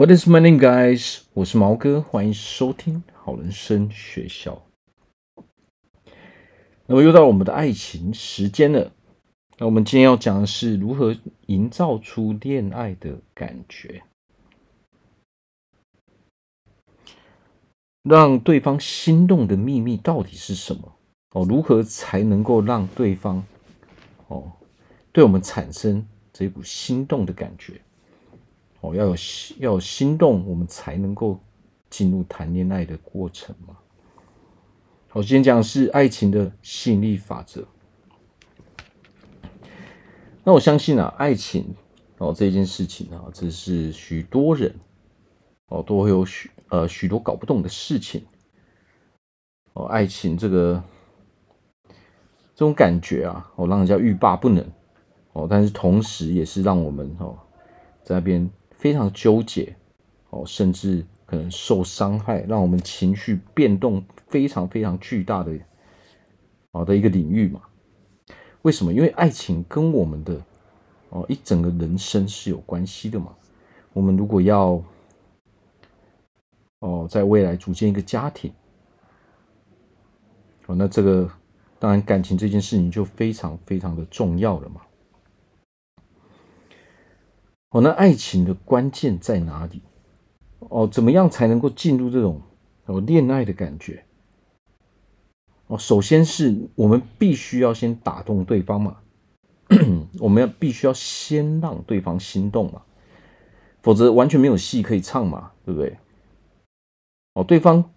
What is my name, guys？我是毛哥，欢迎收听好人生学校。那么又到了我们的爱情时间了。那我们今天要讲的是如何营造出恋爱的感觉，让对方心动的秘密到底是什么？哦，如何才能够让对方哦对我们产生这股心动的感觉？哦，要有要有心动，我们才能够进入谈恋爱的过程嘛。好，今天讲的是爱情的吸引力法则。那我相信啊，爱情哦这件事情啊，这是许多人哦都会有许呃许多搞不懂的事情。哦，爱情这个这种感觉啊，哦让人家欲罢不能哦，但是同时也是让我们哦在那边。非常纠结哦，甚至可能受伤害，让我们情绪变动非常非常巨大的哦的一个领域嘛。为什么？因为爱情跟我们的哦一整个人生是有关系的嘛。我们如果要哦在未来组建一个家庭哦，那这个当然感情这件事情就非常非常的重要了嘛。哦，那爱情的关键在哪里？哦，怎么样才能够进入这种哦恋爱的感觉？哦，首先是我们必须要先打动对方嘛，我们要必须要先让对方心动嘛，否则完全没有戏可以唱嘛，对不对？哦，对方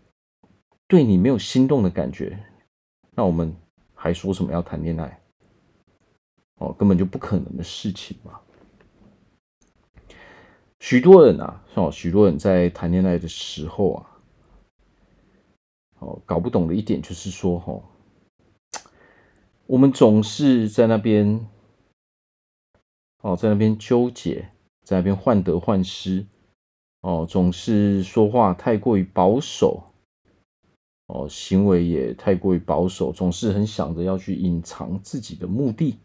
对你没有心动的感觉，那我们还说什么要谈恋爱？哦，根本就不可能的事情嘛。许多人啊，哦，许多人在谈恋爱的时候啊，哦，搞不懂的一点就是说，哈，我们总是在那边，哦，在那边纠结，在那边患得患失，哦，总是说话太过于保守，哦，行为也太过于保守，总是很想着要去隐藏自己的目的，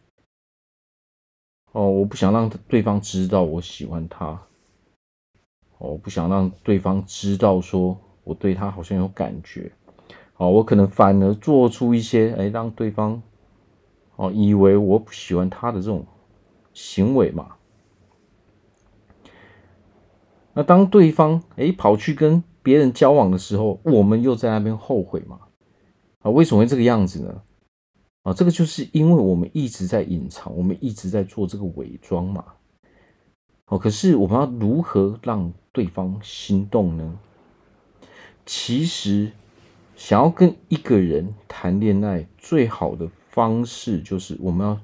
哦，我不想让对方知道我喜欢他。我不想让对方知道说我对他好像有感觉，哦，我可能反而做出一些哎，让对方哦以为我不喜欢他的这种行为嘛。那当对方哎跑去跟别人交往的时候，我们又在那边后悔嘛？啊，为什么会这个样子呢？啊，这个就是因为我们一直在隐藏，我们一直在做这个伪装嘛。哦，可是我们要如何让对方心动呢？其实，想要跟一个人谈恋爱，最好的方式就是我们要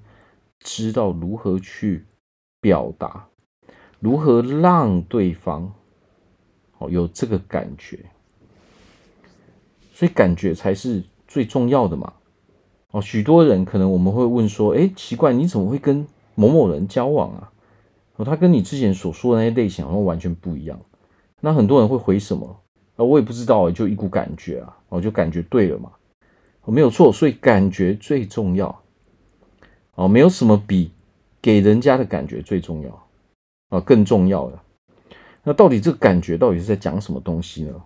知道如何去表达，如何让对方哦有这个感觉，所以感觉才是最重要的嘛。哦，许多人可能我们会问说：“诶，奇怪，你怎么会跟某某人交往啊？”哦，他跟你之前所说的那些类型好像完全不一样。那很多人会回什么？啊，我也不知道，就一股感觉啊，我就感觉对了嘛。哦，没有错，所以感觉最重要。哦，没有什么比给人家的感觉最重要啊，更重要的。那到底这个感觉到底是在讲什么东西呢？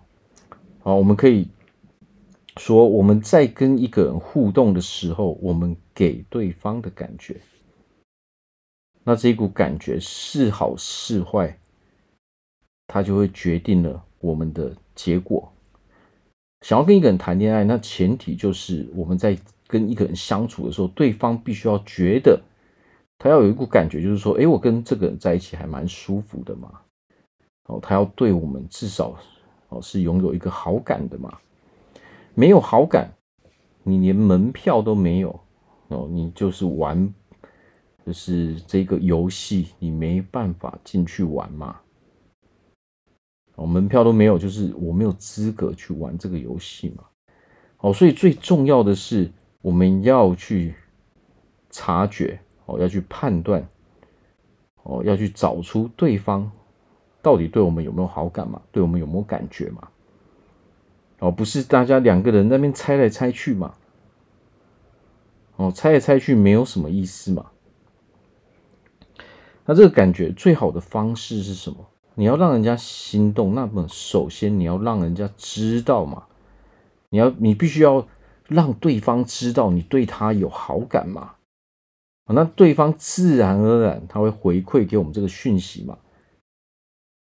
好，我们可以说，我们在跟一个人互动的时候，我们给对方的感觉。那这一股感觉是好是坏，它就会决定了我们的结果。想要跟一个人谈恋爱，那前提就是我们在跟一个人相处的时候，对方必须要觉得他要有一股感觉，就是说，诶，我跟这个人在一起还蛮舒服的嘛。哦，他要对我们至少哦是拥有一个好感的嘛。没有好感，你连门票都没有哦，你就是玩。就是这个游戏，你没办法进去玩嘛？哦，门票都没有，就是我没有资格去玩这个游戏嘛。哦，所以最重要的是，我们要去察觉，哦，要去判断，哦，要去找出对方到底对我们有没有好感嘛？对我们有没有感觉嘛？哦，不是大家两个人在那边猜来猜去嘛？哦，猜来猜去没有什么意思嘛？那这个感觉最好的方式是什么？你要让人家心动，那么首先你要让人家知道嘛，你要你必须要让对方知道你对他有好感嘛，那对方自然而然他会回馈给我们这个讯息嘛。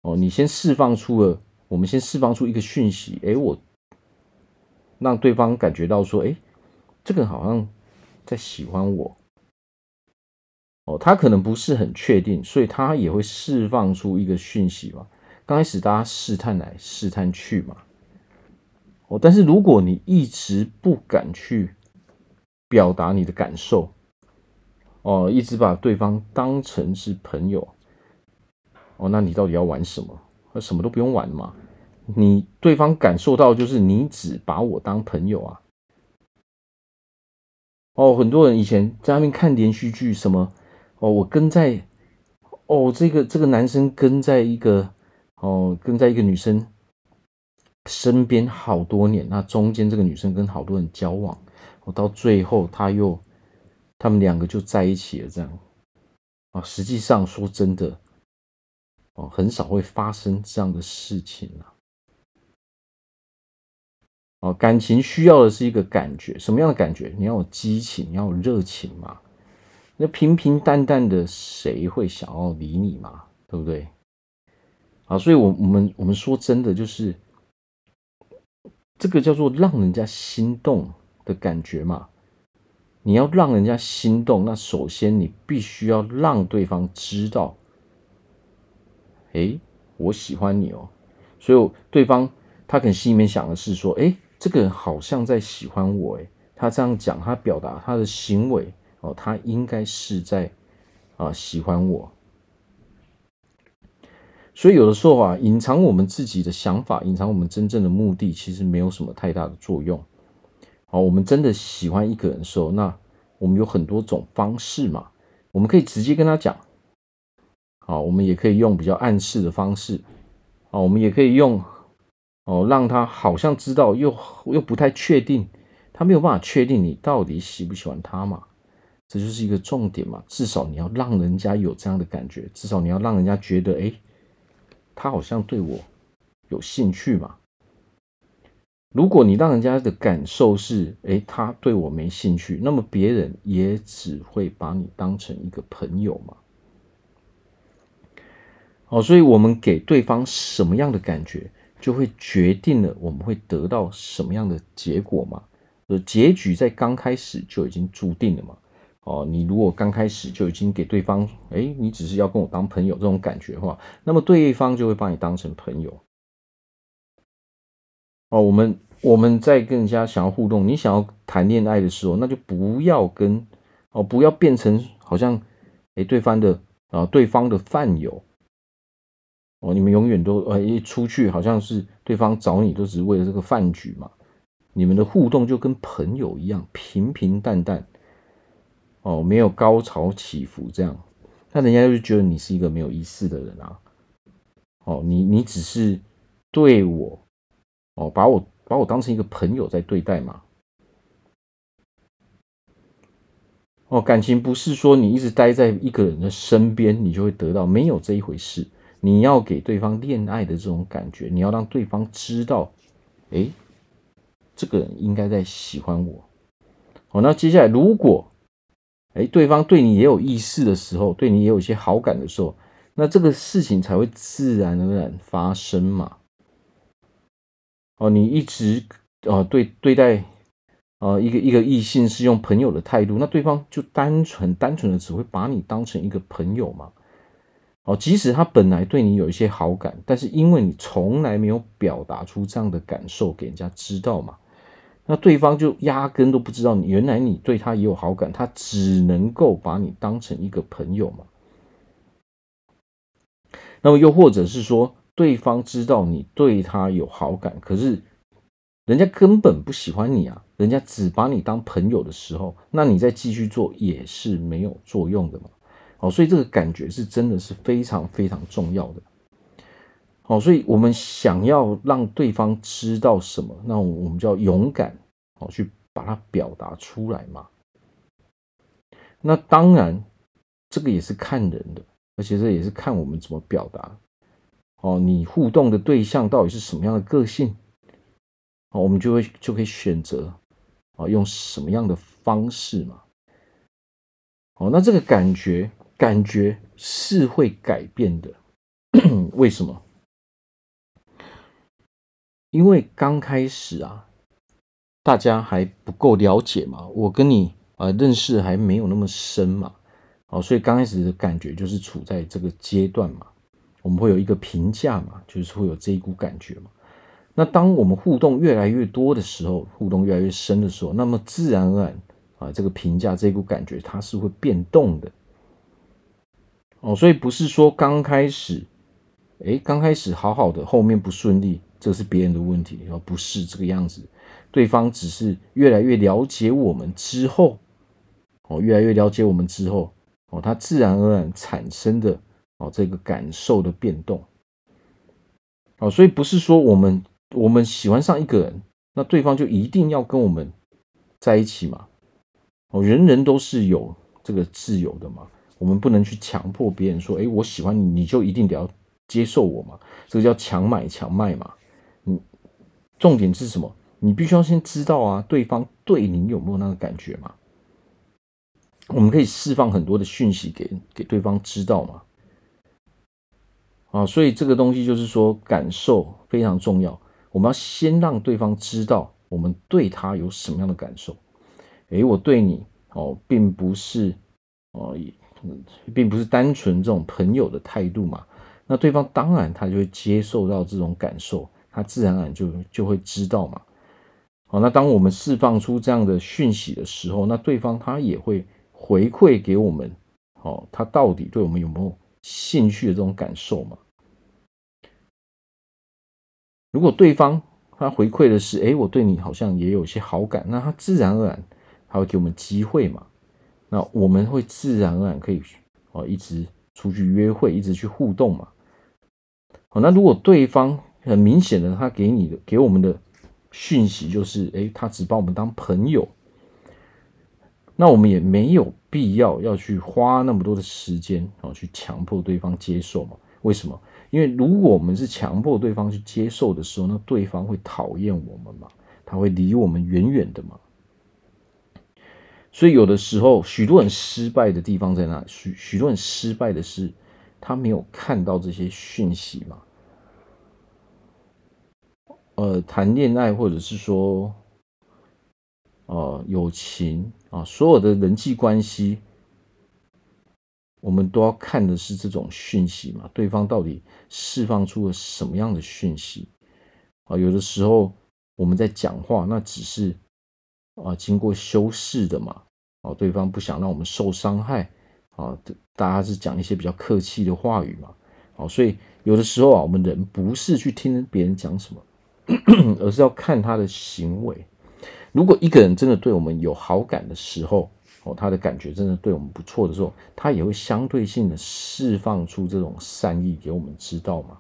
哦，你先释放出了，我们先释放出一个讯息，诶，我让对方感觉到说，诶，这个好像在喜欢我。哦，他可能不是很确定，所以他也会释放出一个讯息嘛。刚开始大家试探来试探去嘛。哦，但是如果你一直不敢去表达你的感受，哦，一直把对方当成是朋友，哦，那你到底要玩什么？那什么都不用玩嘛。你对方感受到就是你只把我当朋友啊。哦，很多人以前在那边看连续剧什么。哦，我跟在哦，这个这个男生跟在一个哦，跟在一个女生身边好多年，那中间这个女生跟好多人交往，哦，到最后他又他们两个就在一起了，这样啊，实际上说真的，哦，很少会发生这样的事情啊。哦，感情需要的是一个感觉，什么样的感觉？你要有激情，你要有热情嘛。那平平淡淡的，谁会想要理你嘛？对不对？啊，所以，我我们我们说真的，就是这个叫做让人家心动的感觉嘛。你要让人家心动，那首先你必须要让对方知道，哎，我喜欢你哦。所以，对方他可能心里面想的是说，哎，这个人好像在喜欢我，哎，他这样讲，他表达他的行为。哦，他应该是在啊喜欢我，所以有的时候啊，隐藏我们自己的想法，隐藏我们真正的目的，其实没有什么太大的作用。好，我们真的喜欢一个人的时候，那我们有很多种方式嘛，我们可以直接跟他讲，好，我们也可以用比较暗示的方式，啊，我们也可以用哦，让他好像知道，又又不太确定，他没有办法确定你到底喜不喜欢他嘛。这就是一个重点嘛，至少你要让人家有这样的感觉，至少你要让人家觉得，哎，他好像对我有兴趣嘛。如果你让人家的感受是，哎，他对我没兴趣，那么别人也只会把你当成一个朋友嘛。好，所以我们给对方什么样的感觉，就会决定了我们会得到什么样的结果嘛。呃，结局在刚开始就已经注定了嘛。哦，你如果刚开始就已经给对方，哎，你只是要跟我当朋友这种感觉的话，那么对方就会把你当成朋友。哦，我们我们在跟人家想要互动，你想要谈恋爱的时候，那就不要跟哦，不要变成好像哎对方的啊对方的饭友。哦，你们永远都呃一出去好像是对方找你都只是为了这个饭局嘛，你们的互动就跟朋友一样平平淡淡。哦，没有高潮起伏这样，那人家就觉得你是一个没有意思的人啊。哦，你你只是对我，哦，把我把我当成一个朋友在对待嘛。哦，感情不是说你一直待在一个人的身边，你就会得到，没有这一回事。你要给对方恋爱的这种感觉，你要让对方知道，哎，这个人应该在喜欢我。好，那接下来如果哎，对方对你也有意思的时候，对你也有一些好感的时候，那这个事情才会自然而然发生嘛。哦，你一直呃对对待呃一个一个异性是用朋友的态度，那对方就单纯单纯的只会把你当成一个朋友嘛。哦，即使他本来对你有一些好感，但是因为你从来没有表达出这样的感受给人家知道嘛。那对方就压根都不知道你原来你对他也有好感，他只能够把你当成一个朋友嘛。那么又或者是说，对方知道你对他有好感，可是人家根本不喜欢你啊，人家只把你当朋友的时候，那你再继续做也是没有作用的嘛。好，所以这个感觉是真的是非常非常重要的。哦，所以我们想要让对方知道什么，那我们就要勇敢，好去把它表达出来嘛。那当然，这个也是看人的，而且这也是看我们怎么表达。哦，你互动的对象到底是什么样的个性，哦，我们就会就可以选择，哦，用什么样的方式嘛，哦，那这个感觉感觉是会改变的，为什么？因为刚开始啊，大家还不够了解嘛，我跟你啊认识还没有那么深嘛，哦，所以刚开始的感觉就是处在这个阶段嘛。我们会有一个评价嘛，就是会有这一股感觉嘛。那当我们互动越来越多的时候，互动越来越深的时候，那么自然而然啊，这个评价这一股感觉它是会变动的。哦，所以不是说刚开始，哎，刚开始好好的，后面不顺利，这是别人的问题，而不是这个样子。对方只是越来越了解我们之后，哦，越来越了解我们之后，哦，他自然而然产生的。哦，这个感受的变动，哦，所以不是说我们我们喜欢上一个人，那对方就一定要跟我们在一起嘛？哦，人人都是有这个自由的嘛，我们不能去强迫别人说，哎，我喜欢你，你就一定得要接受我嘛？这个叫强买强卖嘛？重点是什么？你必须要先知道啊，对方对你有没有那个感觉嘛？我们可以释放很多的讯息给给对方知道嘛？啊，所以这个东西就是说，感受非常重要。我们要先让对方知道我们对他有什么样的感受。诶，我对你哦，并不是哦，并不是单纯这种朋友的态度嘛。那对方当然他就会接受到这种感受，他自然而然就就会知道嘛。好，那当我们释放出这样的讯息的时候，那对方他也会回馈给我们。哦，他到底对我们有没有？兴趣的这种感受嘛，如果对方他回馈的是，哎，我对你好像也有些好感，那他自然而然他会给我们机会嘛，那我们会自然而然可以哦一直出去约会，一直去互动嘛。好，那如果对方很明显的他给你的给我们的讯息就是，哎，他只把我们当朋友。那我们也没有必要要去花那么多的时间啊，去强迫对方接受嘛？为什么？因为如果我们是强迫对方去接受的时候，那对方会讨厌我们嘛？他会离我们远远的嘛？所以有的时候，许多人失败的地方在哪？许许多人失败的是他没有看到这些讯息嘛？呃，谈恋爱或者是说。呃，友情啊，所有的人际关系，我们都要看的是这种讯息嘛，对方到底释放出了什么样的讯息啊？有的时候我们在讲话，那只是啊经过修饰的嘛，啊，对方不想让我们受伤害啊，大家是讲一些比较客气的话语嘛，啊，所以有的时候啊，我们人不是去听别人讲什么，而是要看他的行为。如果一个人真的对我们有好感的时候，哦，他的感觉真的对我们不错的时候，他也会相对性的释放出这种善意给我们知道嘛。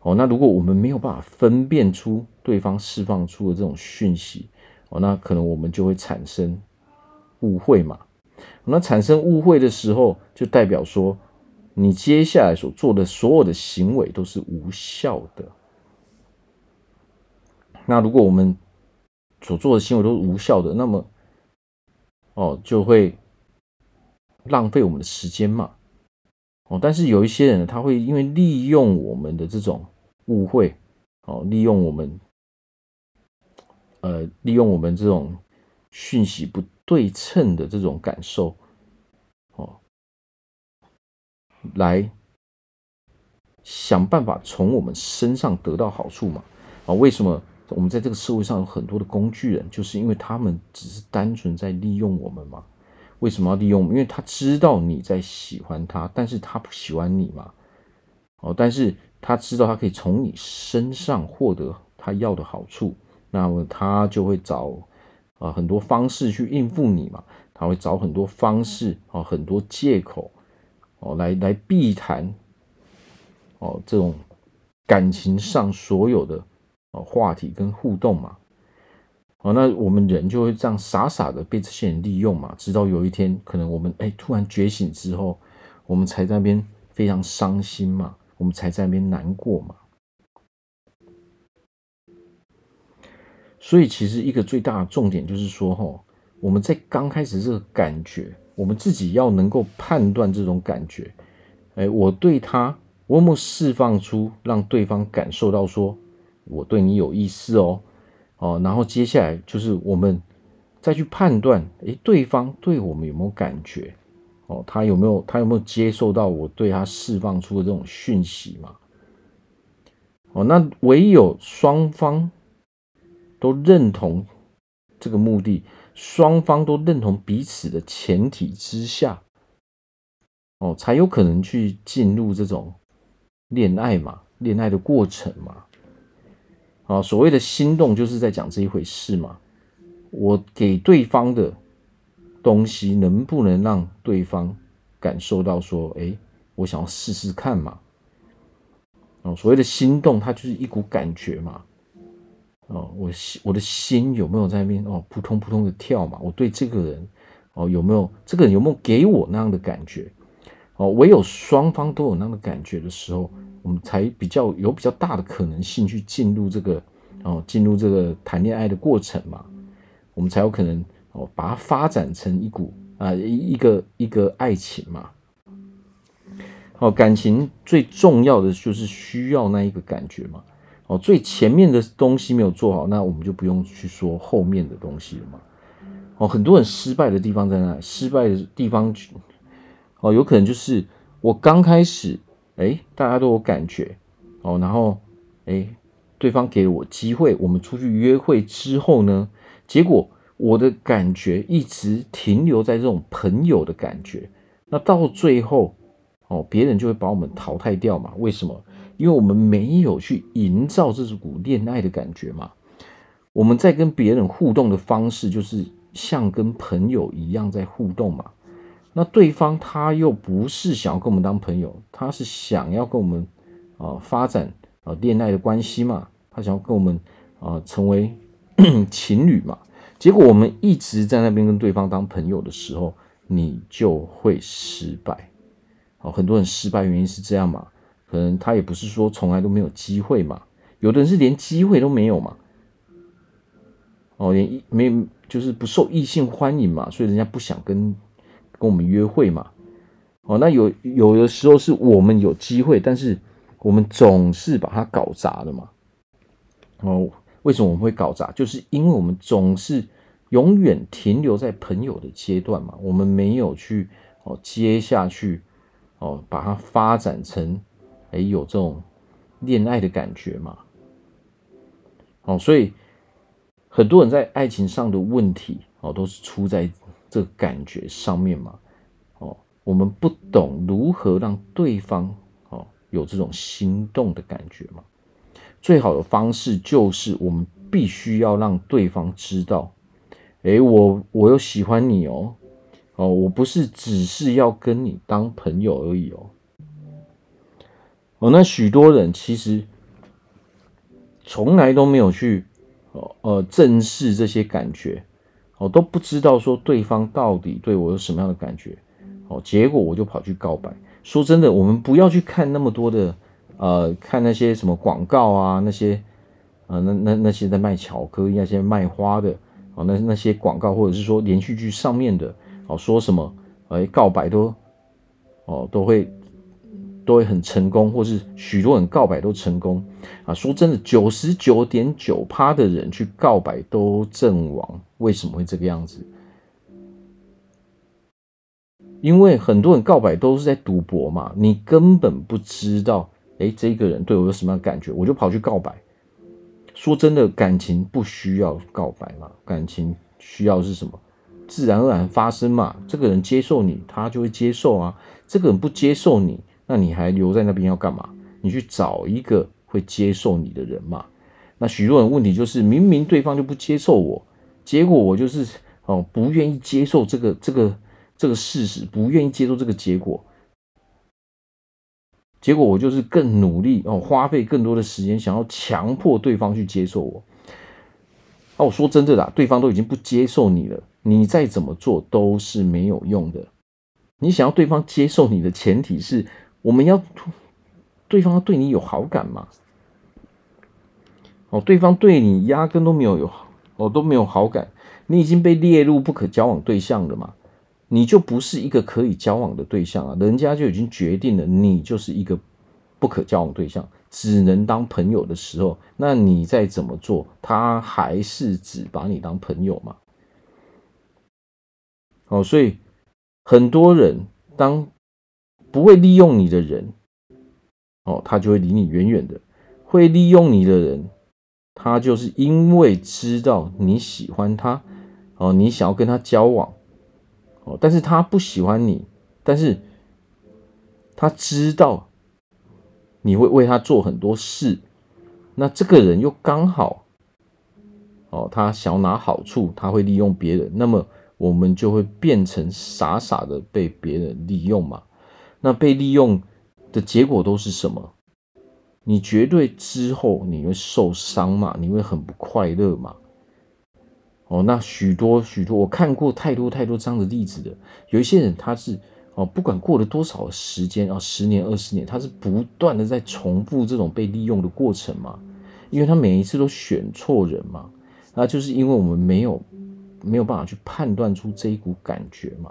哦，那如果我们没有办法分辨出对方释放出的这种讯息，哦，那可能我们就会产生误会嘛。那产生误会的时候，就代表说你接下来所做的所有的行为都是无效的。那如果我们所做的行为都是无效的，那么，哦，就会浪费我们的时间嘛，哦，但是有一些人呢，他会因为利用我们的这种误会，哦，利用我们，呃，利用我们这种讯息不对称的这种感受，哦，来想办法从我们身上得到好处嘛，啊，为什么？我们在这个社会上有很多的工具人，就是因为他们只是单纯在利用我们嘛。为什么要利用？因为他知道你在喜欢他，但是他不喜欢你嘛。哦，但是他知道他可以从你身上获得他要的好处，那么他就会找啊很多方式去应付你嘛。他会找很多方式啊，很多借口哦，来来避谈哦这种感情上所有的。话题跟互动嘛，哦，那我们人就会这样傻傻的被这些人利用嘛，直到有一天，可能我们哎突然觉醒之后，我们才在那边非常伤心嘛，我们才在那边难过嘛。所以，其实一个最大的重点就是说，哈，我们在刚开始这个感觉，我们自己要能够判断这种感觉。哎，我对他，我有没有释放出让对方感受到说，我对你有意思哦，哦，然后接下来就是我们再去判断，哎，对方对我们有没有感觉？哦，他有没有他有没有接受到我对他释放出的这种讯息嘛？哦，那唯有双方。都认同这个目的，双方都认同彼此的前提之下，哦，才有可能去进入这种恋爱嘛，恋爱的过程嘛。啊，所谓的心动就是在讲这一回事嘛。我给对方的东西，能不能让对方感受到说，哎，我想要试试看嘛。哦，所谓的心动，它就是一股感觉嘛。哦，我我的心有没有在那边哦，扑通扑通的跳嘛？我对这个人哦，有没有这个人有没有给我那样的感觉？哦，唯有双方都有那样的感觉的时候，我们才比较有比较大的可能性去进入这个哦，进入这个谈恋爱的过程嘛。我们才有可能哦，把它发展成一股啊一一个一个爱情嘛。哦，感情最重要的就是需要那一个感觉嘛。哦，最前面的东西没有做好，那我们就不用去说后面的东西了嘛。哦，很多人失败的地方在哪？失败的地方，哦，有可能就是我刚开始，哎，大家都有感觉，哦，然后，哎，对方给了我机会，我们出去约会之后呢，结果我的感觉一直停留在这种朋友的感觉，那到最后，哦，别人就会把我们淘汰掉嘛？为什么？因为我们没有去营造这股恋爱的感觉嘛，我们在跟别人互动的方式就是像跟朋友一样在互动嘛。那对方他又不是想要跟我们当朋友，他是想要跟我们啊发展啊恋爱的关系嘛，他想要跟我们啊成为 情侣嘛。结果我们一直在那边跟对方当朋友的时候，你就会失败。哦，很多人失败原因是这样嘛。可能他也不是说从来都没有机会嘛，有的人是连机会都没有嘛，哦，连一没就是不受异性欢迎嘛，所以人家不想跟跟我们约会嘛，哦，那有有的时候是我们有机会，但是我们总是把它搞砸了嘛，哦，为什么我们会搞砸？就是因为我们总是永远停留在朋友的阶段嘛，我们没有去哦接下去哦把它发展成。哎，有这种恋爱的感觉嘛？哦，所以很多人在爱情上的问题哦，都是出在这感觉上面嘛。哦，我们不懂如何让对方哦有这种心动的感觉嘛。最好的方式就是我们必须要让对方知道，哎，我我有喜欢你哦，哦，我不是只是要跟你当朋友而已哦。哦，那许多人其实从来都没有去哦呃正视这些感觉，哦，都不知道说对方到底对我有什么样的感觉，哦，结果我就跑去告白。说真的，我们不要去看那么多的呃，看那些什么广告啊，那些呃那那那些在卖巧克力、那些卖花的，哦，那那些广告或者是说连续剧上面的，哦，说什么哎告白都哦都会。都会很成功，或是许多人告白都成功啊！说真的，九十九点九趴的人去告白都阵亡，为什么会这个样子？因为很多人告白都是在赌博嘛，你根本不知道，哎，这个人对我有什么样感觉，我就跑去告白。说真的，感情不需要告白嘛，感情需要是什么？自然而然发生嘛。这个人接受你，他就会接受啊；这个人不接受你。那你还留在那边要干嘛？你去找一个会接受你的人嘛。那许多人问题就是，明明对方就不接受我，结果我就是哦不愿意接受这个这个这个事实，不愿意接受这个结果，结果我就是更努力哦，花费更多的时间，想要强迫对方去接受我。哦，我说真的啦，对方都已经不接受你了，你再怎么做都是没有用的。你想要对方接受你的前提是。我们要对方对你有好感嘛？哦，对方对你压根都没有有哦都没有好感，你已经被列入不可交往对象了嘛？你就不是一个可以交往的对象啊，人家就已经决定了，你就是一个不可交往对象，只能当朋友的时候，那你再怎么做，他还是只把你当朋友嘛？哦，所以很多人当不会利用你的人，哦，他就会离你远远的；会利用你的人，他就是因为知道你喜欢他，哦，你想要跟他交往。哦，但是他不喜欢你，但是他知道你会为他做很多事，那这个人又刚好，哦，他想要拿好处，他会利用别人，那么我们就会变成傻傻的被别人利用嘛？那被利用的结果都是什么？你绝对之后你会受伤嘛？你会很不快乐嘛？哦，那许多许多，我看过太多太多这样的例子的。有一些人，他是哦，不管过了多少时间啊，十年、二十年，他是不断的在重复这种被利用的过程嘛。因为他每一次都选错人嘛，那就是因为我们没有没有办法去判断出这一股感觉嘛。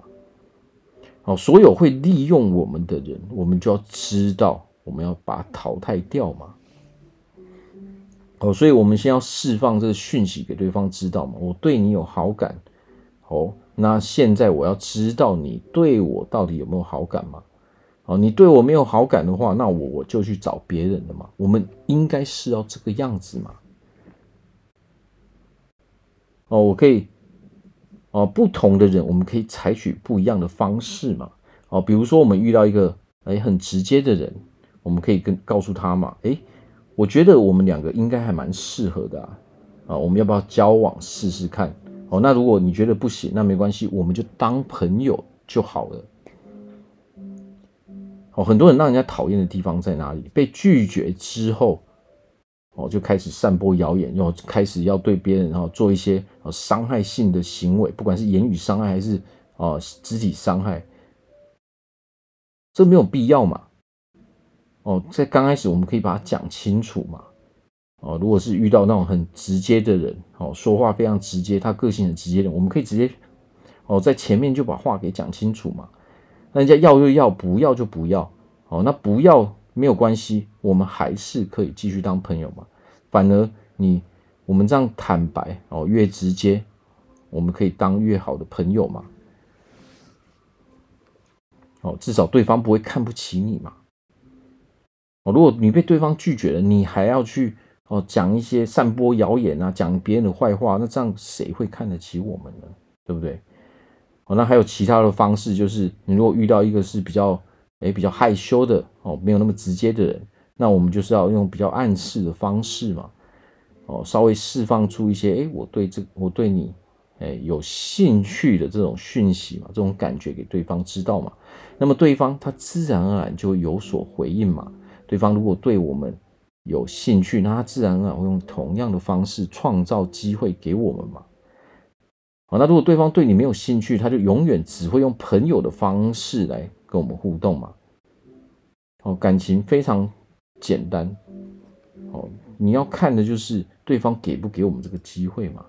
哦，所有会利用我们的人，我们就要知道，我们要把它淘汰掉嘛。哦，所以我们先要释放这个讯息给对方知道嘛，我对你有好感。哦，那现在我要知道你对我到底有没有好感嘛？哦，你对我没有好感的话，那我我就去找别人了嘛。我们应该是要这个样子嘛。哦，我可以，哦，不同的人，我们可以采取不一样的方式嘛。哦，比如说我们遇到一个哎很直接的人，我们可以跟告诉他嘛，哎。我觉得我们两个应该还蛮适合的啊，啊，我们要不要交往试试看？哦，那如果你觉得不行，那没关系，我们就当朋友就好了。哦，很多人让人家讨厌的地方在哪里？被拒绝之后，哦，就开始散播谣言，然后开始要对别人然后做一些伤害性的行为，不管是言语伤害还是啊肢体伤害，这没有必要嘛。哦，在刚开始我们可以把它讲清楚嘛。哦，如果是遇到那种很直接的人，哦，说话非常直接，他个性很直接的，我们可以直接哦，在前面就把话给讲清楚嘛。那人家要就要，不要就不要。哦，那不要没有关系，我们还是可以继续当朋友嘛。反而你我们这样坦白哦，越直接，我们可以当越好的朋友嘛。哦，至少对方不会看不起你嘛。哦，如果你被对方拒绝了，你还要去哦讲一些散播谣言啊，讲别人的坏话，那这样谁会看得起我们呢？对不对？哦，那还有其他的方式，就是你如果遇到一个是比较诶比较害羞的哦，没有那么直接的人，那我们就是要用比较暗示的方式嘛，哦，稍微释放出一些诶我对这我对你诶有兴趣的这种讯息嘛，这种感觉给对方知道嘛，那么对方他自然而然就会有所回应嘛。对方如果对我们有兴趣，那他自然而然会用同样的方式创造机会给我们嘛。好，那如果对方对你没有兴趣，他就永远只会用朋友的方式来跟我们互动嘛。哦，感情非常简单。哦，你要看的就是对方给不给我们这个机会嘛。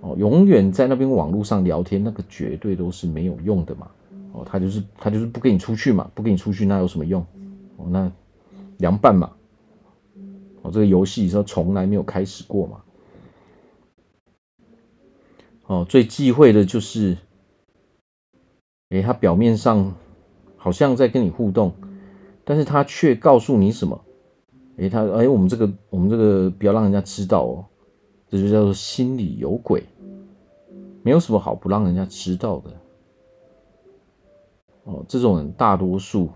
哦，永远在那边网络上聊天，那个绝对都是没有用的嘛。哦，他就是他就是不跟你出去嘛，不跟你出去，那有什么用？哦，那凉拌嘛，哦，这个游戏说从来没有开始过嘛，哦，最忌讳的就是，诶，他表面上好像在跟你互动，但是他却告诉你什么？诶，他，诶，我们这个，我们这个不要让人家知道哦，这就叫做心里有鬼，没有什么好不让人家知道的，哦，这种人大多数。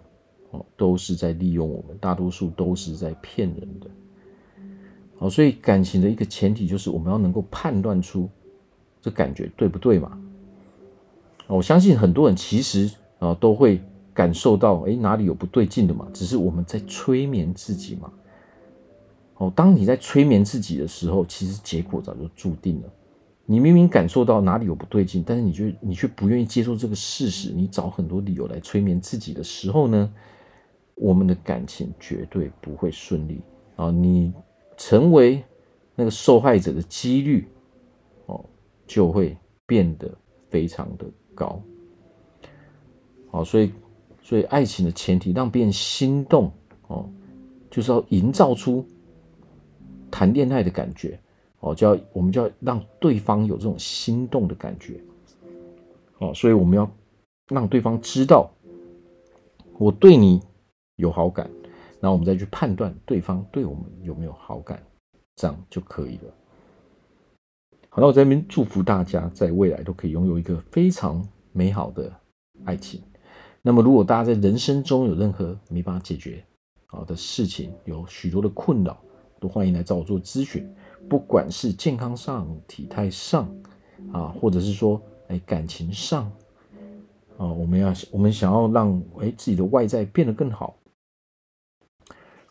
哦，都是在利用我们，大多数都是在骗人的。好，所以感情的一个前提就是我们要能够判断出这感觉对不对嘛。我相信很多人其实啊都会感受到，哎，哪里有不对劲的嘛，只是我们在催眠自己嘛。哦，当你在催眠自己的时候，其实结果早就注定了。你明明感受到哪里有不对劲，但是你却你却不愿意接受这个事实，你找很多理由来催眠自己的时候呢？我们的感情绝对不会顺利啊！你成为那个受害者的几率，就会变得非常的高。好，所以，所以爱情的前提让别人心动哦，就是要营造出谈恋爱的感觉哦，就要我们就要让对方有这种心动的感觉哦，所以我们要让对方知道我对你有好感，然后我们再去判断对方对我们有没有好感，这样就可以了。好，那我在这边祝福大家在未来都可以拥有一个非常美好的爱情。那么，如果大家在人生中有任何没办法解决好的事情，有许多的困扰，都欢迎来找我做咨询。不管是健康上、体态上啊，或者是说哎感情上啊，我们要我们想要让哎自己的外在变得更好，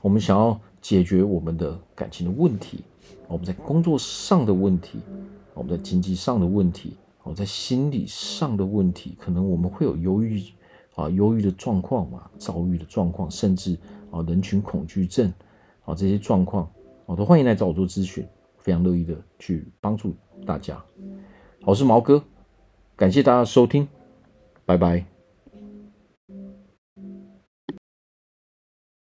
我们想要解决我们的感情的问题，我们在工作上的问题，我们在经济上的问题，我在心理上的问题，可能我们会有忧郁。啊，忧郁的状况嘛，躁郁的状况，甚至啊，人群恐惧症啊，这些状况，我都欢迎来找我做咨询，非常乐意的去帮助大家。我是毛哥，感谢大家收听，拜拜。